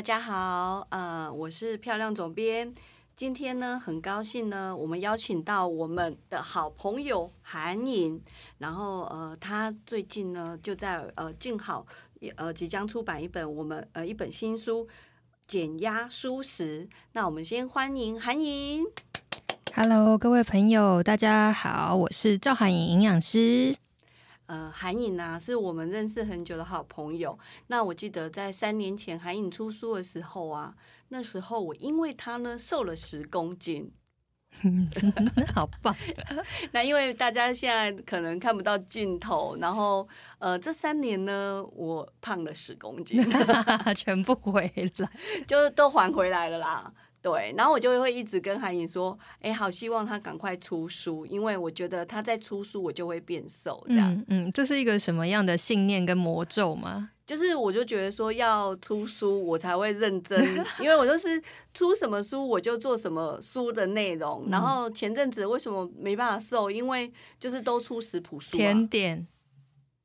大家好，呃，我是漂亮总编。今天呢，很高兴呢，我们邀请到我们的好朋友韩颖，然后呃，他最近呢就在呃静好呃即将出版一本我们呃一本新书《减压舒适》。那我们先欢迎韩颖。Hello，各位朋友，大家好，我是赵涵颖营养师。呃，韩颖啊，是我们认识很久的好朋友。那我记得在三年前韩颖出书的时候啊，那时候我因为她呢瘦了十公斤。好棒！那因为大家现在可能看不到镜头，然后呃，这三年呢，我胖了十公斤，全部回来，就是都还回来了啦。对，然后我就会一直跟韩颖说，哎，好希望他赶快出书，因为我觉得他在出书，我就会变瘦。这样，嗯嗯，这是一个什么样的信念跟魔咒吗？就是我就觉得说要出书，我才会认真，因为我就是出什么书我就做什么书的内容。然后前阵子为什么没办法瘦？因为就是都出食谱书、啊，甜点。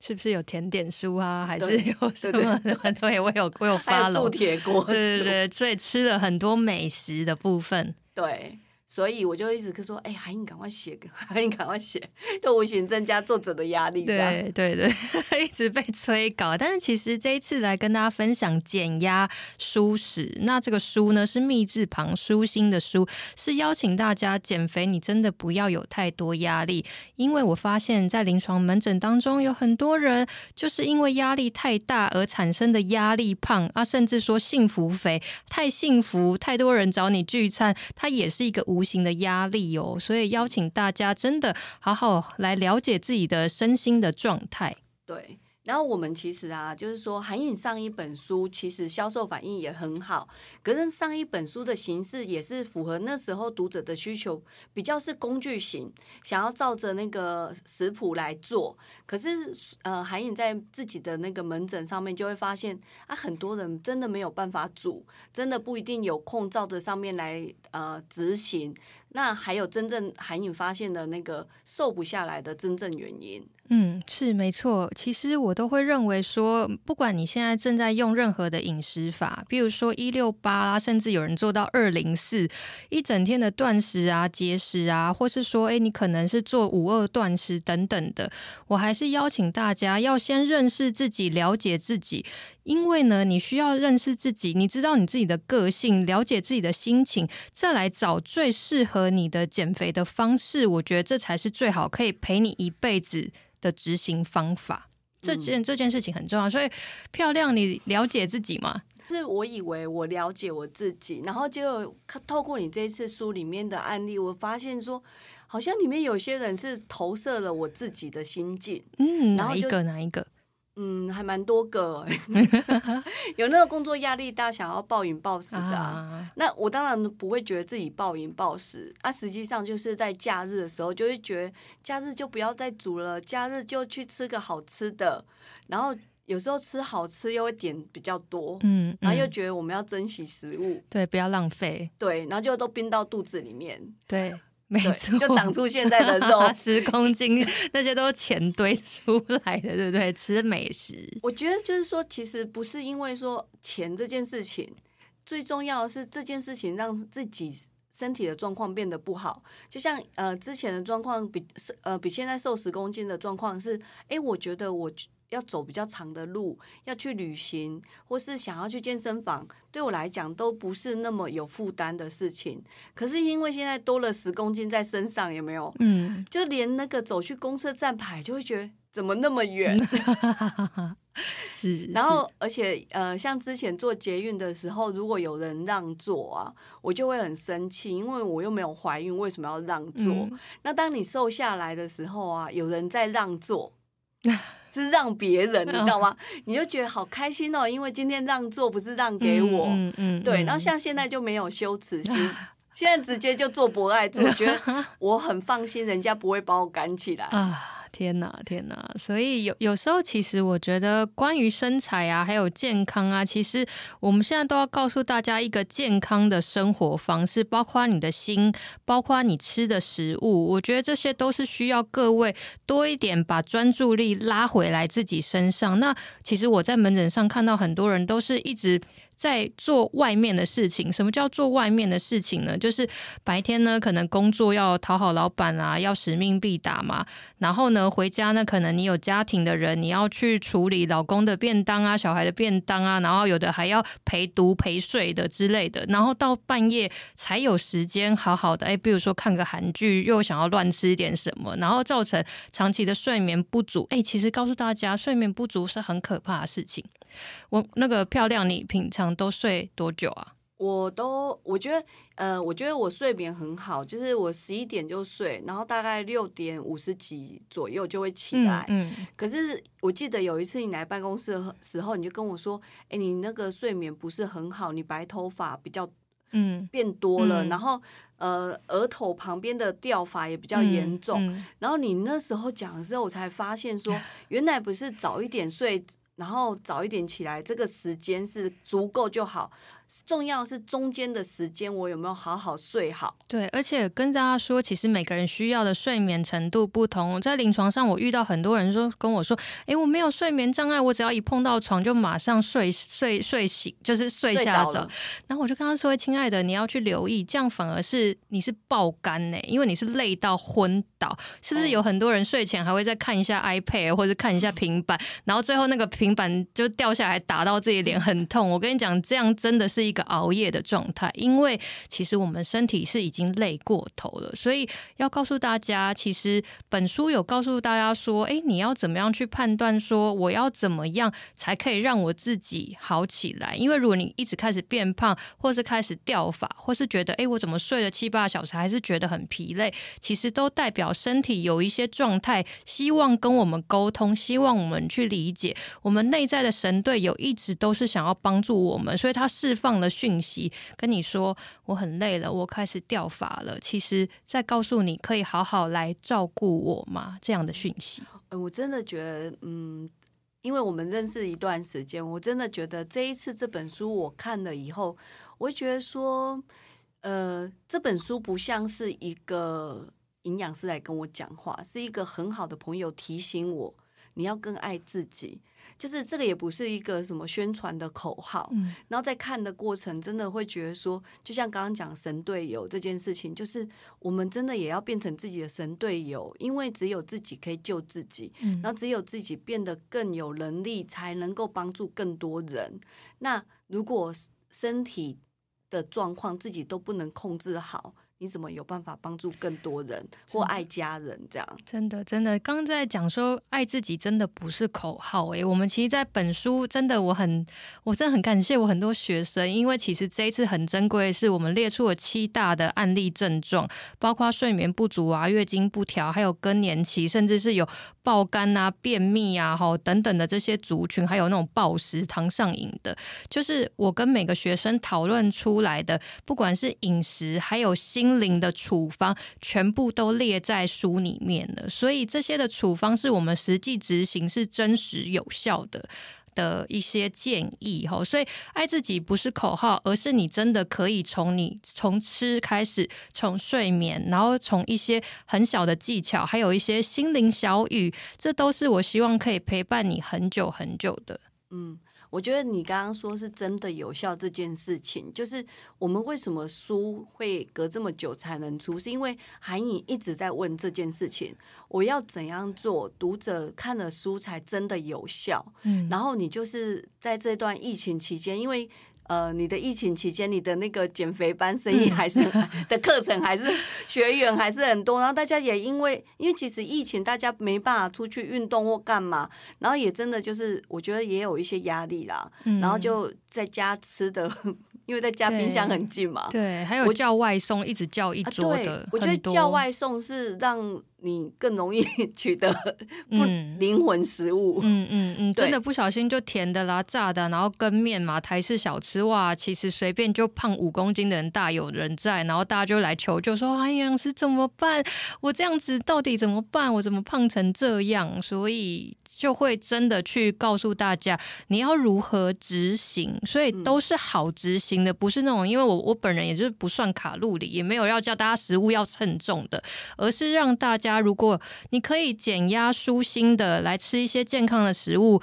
是不是有甜点书啊？还是有什么的？对，我有我有发了，铸铁锅，对对对，所以吃了很多美食的部分。对，所以我就一直说，哎、韩颖赶快写，韩颖赶快写，就无形增加作者的压力。对对对，一直被催稿。但是其实这一次来跟大家分享减压舒适，那这个书呢是密字旁舒心的书，是邀请大家减肥，你真的不要有太多压力，因为我发现，在临床门诊当中，有很多人就是因为压力太大而产生的压力胖啊，甚至说幸福肥，太幸福，太多人找你聚餐，它也是一个无无形的压力哦。所以邀请大家真的好好来了解自己的身心的状态。对。然后我们其实啊，就是说韩颖上一本书，其实销售反应也很好。可是上一本书的形式也是符合那时候读者的需求，比较是工具型，想要照着那个食谱来做。可是呃，韩颖在自己的那个门诊上面就会发现啊，很多人真的没有办法煮，真的不一定有空照着上面来呃执行。那还有真正韩颖发现的那个瘦不下来的真正原因。嗯，是没错。其实我都会认为说，不管你现在正在用任何的饮食法，比如说一六八啦，甚至有人做到二零四，一整天的断食啊、节食啊，或是说，诶，你可能是做五二断食等等的，我还是邀请大家要先认识自己，了解自己。因为呢，你需要认识自己，你知道你自己的个性，了解自己的心情，再来找最适合你的减肥的方式。我觉得这才是最好可以陪你一辈子的执行方法。这件、这件事情很重要，所以漂亮，你了解自己吗？是我以为我了解我自己，然后结果透过你这一次书里面的案例，我发现说，好像里面有些人是投射了我自己的心境。嗯，哪一然后就个哪一个？嗯，还蛮多个，有那个工作压力大，想要暴饮暴食的啊、啊，那我当然不会觉得自己暴饮暴食，啊，实际上就是在假日的时候，就会觉得假日就不要再煮了，假日就去吃个好吃的，然后有时候吃好吃又会点比较多，嗯，然后又嗯。觉得我们要珍惜食物，对，不要浪费，对，然后就都冰到肚子里面，对，没，错，就长出现在的肉。十公斤，那些都是钱堆出来的，对不对？吃美食，我觉得就是说，其实不是因为说钱这件事情，最重要的是这件事情让自己身体的状况变得不好。就像呃之前的状况比呃比现在瘦十公斤的状况是，哎，我觉得我要走比较长的路，要去旅行，或是想要去健身房，对我来讲都不是那么有负担的事情。可是因为现在多了十公斤在身上，有没有？嗯，就连那个走去公车站牌，就会觉得怎么那么远？是，然后，而且呃，像之前做捷运的时候，如果有人让座啊，我就会很生气，因为我又没有怀孕，为什么要让座？嗯那当你瘦下来的时候啊，有人在让座，是让别人，你知道吗？你就觉得好开心哦，因为今天让座不是让给我，嗯嗯，对。然后像现在就没有羞耻心，现在直接就做博爱做，觉得我很放心，人家不会把我赶起来啊。天哪，天哪！所以有有时候，其实我觉得关于身材啊，还有健康啊，其实我们现在都要告诉大家一个健康的生活方式，包括你的心，包括你吃的食物。我觉得这些都是需要各位多一点把专注力拉回来自己身上。那其实我在门诊上看到很多人都是一直。在做外面的事情，什么叫做外面的事情呢？就是白天呢，可能工作要讨好老板啊，要使命必达嘛。然后呢，回家呢，可能你有家庭的人，你要去处理老公的便当啊，小孩的便当啊，然后有的还要陪读陪睡的之类的。然后到半夜才有时间好好的，哎，比如说看个韩剧，又想要乱吃点什么，然后造成长期的睡眠不足。哎，其实告诉大家，睡眠不足是很可怕的事情。我那个漂亮，你平常都睡多久啊？我都我觉得，呃，我觉得我睡眠很好，就是我十一点就睡，然后大概六点五十几左右就会起来。嗯，可是我记得有一次你来办公室的时候，你就跟我说，哎，你那个睡眠不是很好，你白头发比较嗯变多了，然后呃额头旁边的掉发也比较严重。然后你那时候讲的时候，我才发现说，原来不是早一点睡。然后早一点起来，这个时间是足够就好。重要是中间的时间，我有没有好好睡好？对，而且跟大家说，其实每个人需要的睡眠程度不同。在临床上，我遇到很多人说跟我说：“哎，我没有睡眠障碍，我只要一碰到床就马上睡睡睡醒，就是睡下着。”然后我就跟他说：“亲爱的，你要去留意，这样反而是你是爆肝呢，因为你是累到昏倒。是不是有很多人睡前还会再看一下 iPad 或者看一下平板，然后最后那个平板就掉下来打到自己脸很痛？我跟你讲，这样真的是。是一个熬夜的状态，因为其实我们身体是已经累过头了，所以要告诉大家，其实本书有告诉大家说，哎，你要怎么样去判断说我要怎么样才可以让我自己好起来？因为如果你一直开始变胖，或是开始掉发，或是觉得哎，我怎么睡了七八小时还是觉得很疲累，其实都代表身体有一些状态，希望跟我们沟通，希望我们去理解。我们内在的神队友一直都是想要帮助我们，所以他释放。放了讯息跟你说我很累了，我开始掉发了。其实在告诉你可以好好来照顾我吗？这样的讯息，我真的觉得，嗯，因为我们认识一段时间，我真的觉得这一次这本书我看了以后，我会觉得说，呃，这本书不像是一个营养师来跟我讲话，是一个很好的朋友提醒我，你要更爱自己。就是这个也不是一个什么宣传的口号，嗯然后在看的过程，真的会觉得说，就像刚刚讲神队友这件事情，就是我们真的也要变成自己的神队友，因为只有自己可以救自己，嗯然后只有自己变得更有能力，才能够帮助更多人。那如果身体的状况自己都不能控制好，你怎么有办法帮助更多人或爱家人？这样真的真的，刚在讲说爱自己真的不是口号诶。我们其实，在本书真的，我很我真的很感谢我很多学生，因为其实这一次很珍贵的是，我们列出了七大的案例症状，包括睡眠不足啊、月经不调，还有更年期，甚至是有爆肝啊、便秘啊、哈等等的这些族群，还有那种暴食、糖上瘾的，就是我跟每个学生讨论出来的，不管是饮食还有心。心灵的处方全部都列在书里面了，所以这些的处方是我们实际执行是真实有效的的一些建议哈。所以爱自己不是口号，而是你真的可以从你从吃开始，从睡眠，然后从一些很小的技巧，还有一些心灵小语，这都是我希望可以陪伴你很久很久的。嗯。我觉得你刚刚说是真的有效这件事情，就是我们为什么书会隔这么久才能出，是因为韩颖一直在问这件事情，我要怎样做，读者看了书才真的有效。嗯，然后你就是在这段疫情期间，因为。呃，你的疫情期间，你的那个减肥班生意还是的课程还是学员还是很多，然后大家也因为因为其实疫情，大家没办法出去运动或干嘛，然后也真的就是我觉得也有一些压力啦，然后就在家吃的，因为在家冰箱很近嘛。对，还有叫外送，一直叫一桌的，我觉得叫外送是让。你更容易 取得不灵魂食物，嗯嗯嗯，真的不小心就甜的啦、炸的，然后跟面嘛、台式小吃哇，其实随便就胖五公斤的人大有人在，然后大家就来求救说：“哎，营养师怎么办？我这样子到底怎么办？我怎么胖成这样？”所以就会真的去告诉大家你要如何执行，所以都是好执行的，不是那种因为我我本人也就是不算卡路里，也没有要叫大家食物要称重的，而是让大家。家如果你可以减压舒心的来吃一些健康的食物，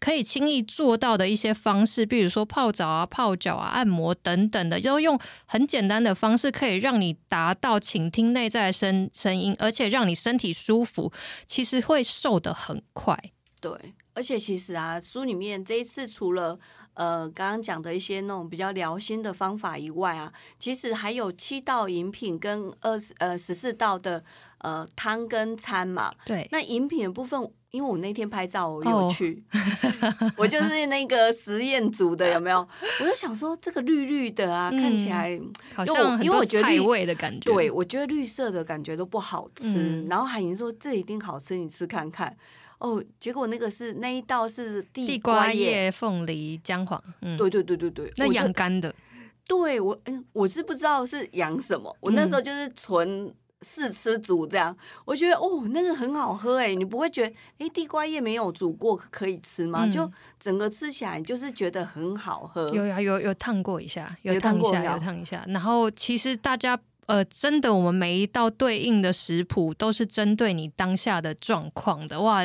可以轻易做到的一些方式，比如说泡澡啊、泡脚啊、按摩等等的，要用很简单的方式，可以让你达到倾听内在声声音，而且让你身体舒服，其实会瘦的很快。对，而且其实啊，书里面这一次除了。呃，刚刚讲的一些那种比较疗心的方法以外啊，其实还有七道饮品跟二十呃十四道的呃汤跟餐嘛。对。那饮品的部分，因为我那天拍照我有去，我就是那个实验组的，有没有？我就想说这个绿绿的啊，看起来好像因为我觉得绿味的感觉。对，我觉得绿色的感觉都不好吃。然后海莹说这一定好吃，你吃看看。哦，结果那个是那一道是地瓜叶凤梨姜黄，嗯，对对对对对，那养肝的，对我嗯，我是不知道是养什么，我那时候就是纯试吃煮这样，我觉得哦那个很好喝哎，你不会觉得哎地瓜叶没有煮过可以吃吗？就整个吃起来就是觉得很好喝，有有有有烫过一下，有烫一下，有烫一下，然后其实大家。呃，真的，我们每一道对应的食谱都是针对你当下的状况的。哇，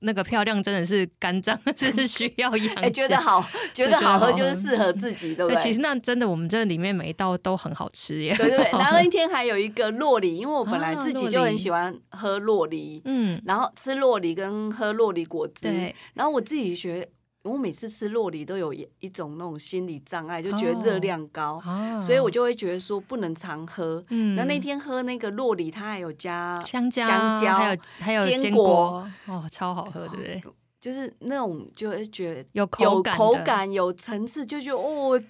那个漂亮真的是肝脏 是需要养。哎，觉得好，觉得好喝就是适合自己，对不对？其实那真的，我们这里面每一道都很好吃耶。对对对，然后那天还有一个洛梨，因为我本来自己就很喜欢喝洛梨，嗯，然后吃洛梨跟喝洛梨果汁，然后我自己学。我每次吃洛梨都有一种那种心理障碍，就觉得热量高，所以我就会觉得说不能常喝。那那天喝那个洛梨，它还有加香蕉，香蕉还有还有坚果，哦，超好喝，对不对？就是那种就会觉得有口感、口感有层次，就觉得哦。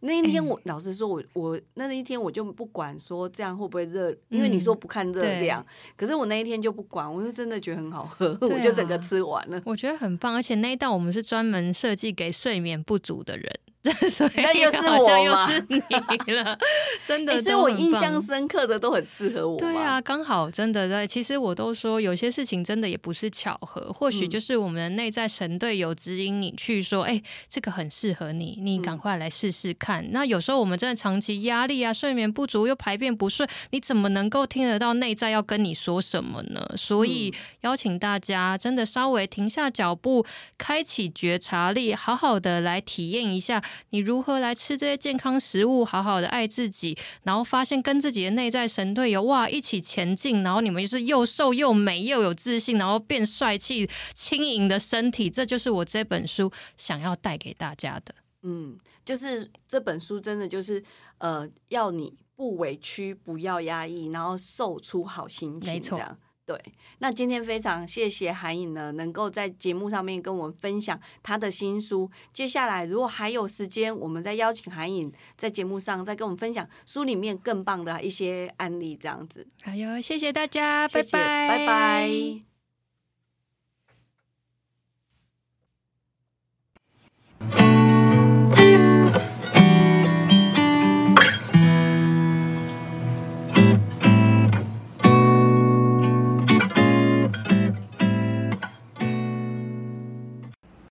那一天我老实说，我我那一天我就不管说这样会不会热，因为你说不看热量，可是我那一天就不管，我就真的觉得很好喝，我就整个吃完了。我觉得很棒，而且那一道我们是专门设计给睡眠不足的人。那又是我又是？你了，真的，所以我印象深刻的都很适合我。对啊，刚好真的在。其实我都说，有些事情真的也不是巧合，或许就是我们的内在神队友指引你去说，哎，这个很适合你，你赶快来试试看。那有时候我们真的长期压力啊，睡眠不足又排便不顺，你怎么能够听得到内在要跟你说什么呢？所以邀请大家真的稍微停下脚步，开启觉察力，好好的来体验一下。你如何来吃这些健康食物，好好的爱自己，然后发现跟自己的内在神队友哇一起前进，然后你们就是又瘦又美又有自信，然后变帅气轻盈的身体，这就是我这本书想要带给大家的。嗯，就是这本书真的就是呃，要你不委屈，不要压抑，然后瘦出好心情，这样。对，那今天非常谢谢韩颖呢，能够在节目上面跟我们分享她的新书。接下来如果还有时间，我们再邀请韩颖在节目上再跟我们分享书里面更棒的一些案例，这样子。好哟，谢谢大家，拜拜，拜拜。